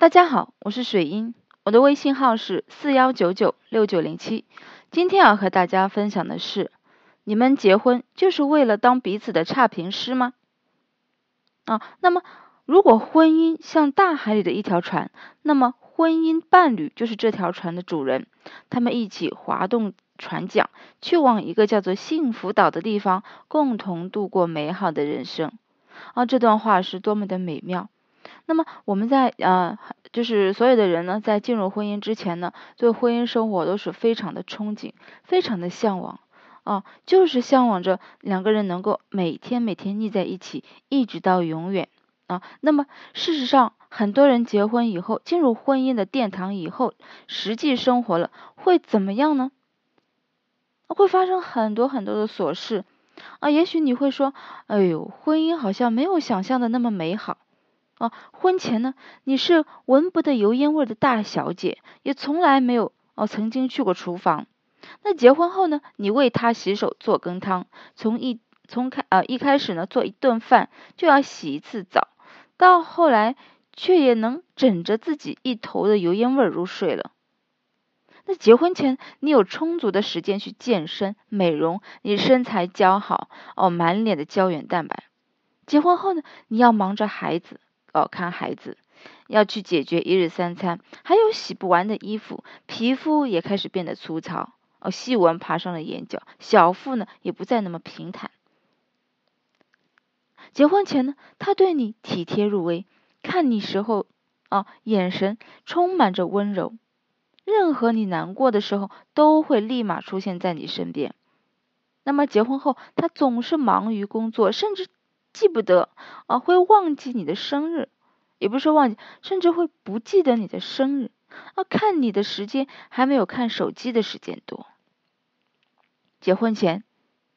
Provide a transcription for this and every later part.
大家好，我是水英，我的微信号是四幺九九六九零七。今天要和大家分享的是，你们结婚就是为了当彼此的差评师吗？啊，那么如果婚姻像大海里的一条船，那么婚姻伴侣就是这条船的主人，他们一起划动船桨，去往一个叫做幸福岛的地方，共同度过美好的人生。啊，这段话是多么的美妙。那么我们在呃，就是所有的人呢，在进入婚姻之前呢，对婚姻生活都是非常的憧憬，非常的向往啊，就是向往着两个人能够每天每天腻在一起，一直到永远啊。那么事实上，很多人结婚以后，进入婚姻的殿堂以后，实际生活了会怎么样呢？会发生很多很多的琐事啊。也许你会说，哎呦，婚姻好像没有想象的那么美好。啊，婚前呢，你是闻不得油烟味的大小姐，也从来没有哦曾经去过厨房。那结婚后呢，你为他洗手做羹汤，从一从开呃一开始呢做一顿饭就要洗一次澡，到后来却也能枕着自己一头的油烟味入睡了。那结婚前你有充足的时间去健身美容，你身材姣好哦，满脸的胶原蛋白。结婚后呢，你要忙着孩子。哦，看孩子，要去解决一日三餐，还有洗不完的衣服，皮肤也开始变得粗糙，哦，细纹爬上了眼角，小腹呢也不再那么平坦。结婚前呢，他对你体贴入微，看你时候啊，眼神充满着温柔，任何你难过的时候，都会立马出现在你身边。那么结婚后，他总是忙于工作，甚至。记不得啊，会忘记你的生日，也不是说忘记，甚至会不记得你的生日啊。看你的时间还没有看手机的时间多。结婚前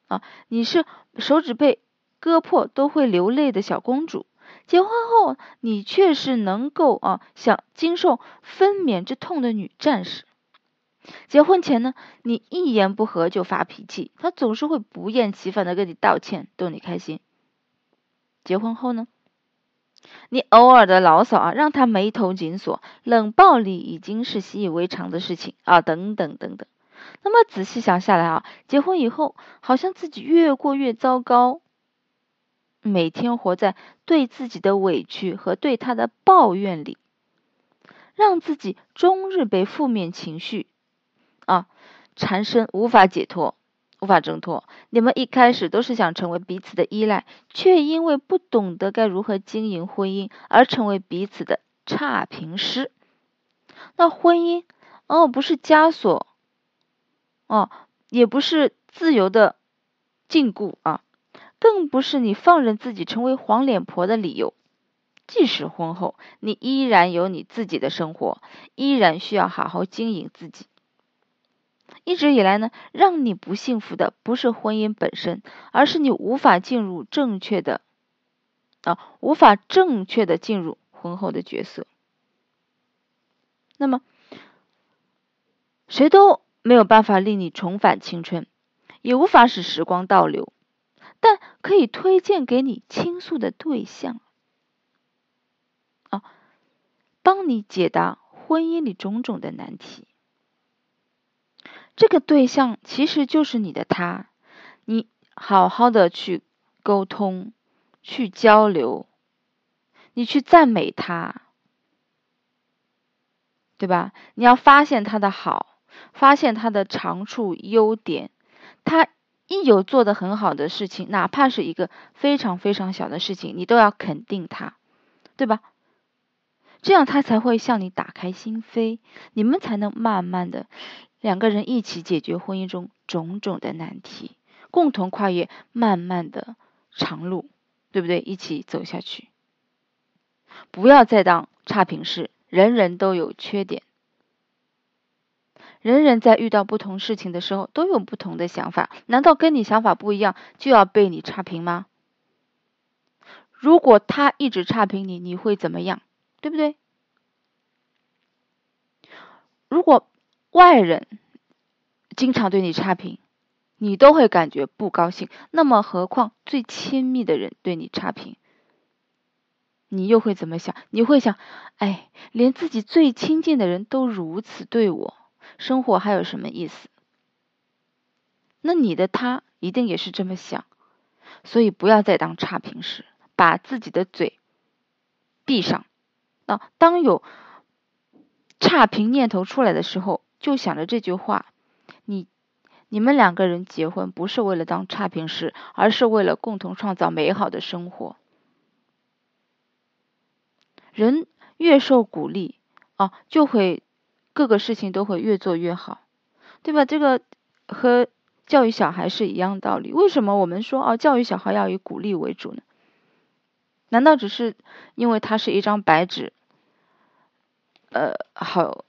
啊，你是手指被割破都会流泪的小公主；结婚后，你却是能够啊想经受分娩之痛的女战士。结婚前呢，你一言不合就发脾气，他总是会不厌其烦的跟你道歉，逗你开心。结婚后呢，你偶尔的牢骚啊，让他眉头紧锁，冷暴力已经是习以为常的事情啊，等等等等。那么仔细想下来啊，结婚以后好像自己越过越糟糕，每天活在对自己的委屈和对他的抱怨里，让自己终日被负面情绪啊缠身，无法解脱。无法挣脱，你们一开始都是想成为彼此的依赖，却因为不懂得该如何经营婚姻而成为彼此的差评师。那婚姻哦，不是枷锁，哦，也不是自由的禁锢啊，更不是你放任自己成为黄脸婆的理由。即使婚后，你依然有你自己的生活，依然需要好好经营自己。一直以来呢，让你不幸福的不是婚姻本身，而是你无法进入正确的啊，无法正确的进入婚后的角色。那么，谁都没有办法令你重返青春，也无法使时光倒流，但可以推荐给你倾诉的对象啊，帮你解答婚姻里种种的难题。这个对象其实就是你的他，你好好的去沟通，去交流，你去赞美他，对吧？你要发现他的好，发现他的长处、优点。他一有做的很好的事情，哪怕是一个非常非常小的事情，你都要肯定他，对吧？这样他才会向你打开心扉，你们才能慢慢的。两个人一起解决婚姻中种种的难题，共同跨越漫漫的长路，对不对？一起走下去，不要再当差评师。人人都有缺点，人人在遇到不同事情的时候都有不同的想法。难道跟你想法不一样就要被你差评吗？如果他一直差评你，你会怎么样？对不对？如果。外人经常对你差评，你都会感觉不高兴。那么，何况最亲密的人对你差评，你又会怎么想？你会想，哎，连自己最亲近的人都如此对我，生活还有什么意思？那你的他一定也是这么想，所以不要再当差评师，把自己的嘴闭上。那当有差评念头出来的时候，就想着这句话：你、你们两个人结婚不是为了当差评师，而是为了共同创造美好的生活。人越受鼓励啊，就会各个事情都会越做越好，对吧？这个和教育小孩是一样道理。为什么我们说哦，教育小孩要以鼓励为主呢？难道只是因为他是一张白纸，呃，好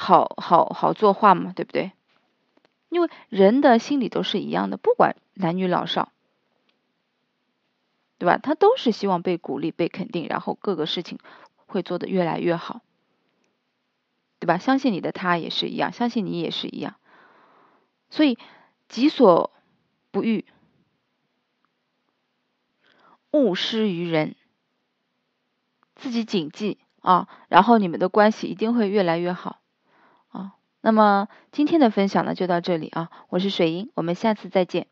好好好作画嘛？对不对？因为人的心理都是一样的，不管男女老少。对吧？他都是希望被鼓励、被肯定，然后各个事情会做得越来越好，对吧？相信你的他也是一样，相信你也是一样。所以己所不欲，勿施于人，自己谨记啊，然后你们的关系一定会越来越好啊。那么今天的分享呢，就到这里啊，我是水英，我们下次再见。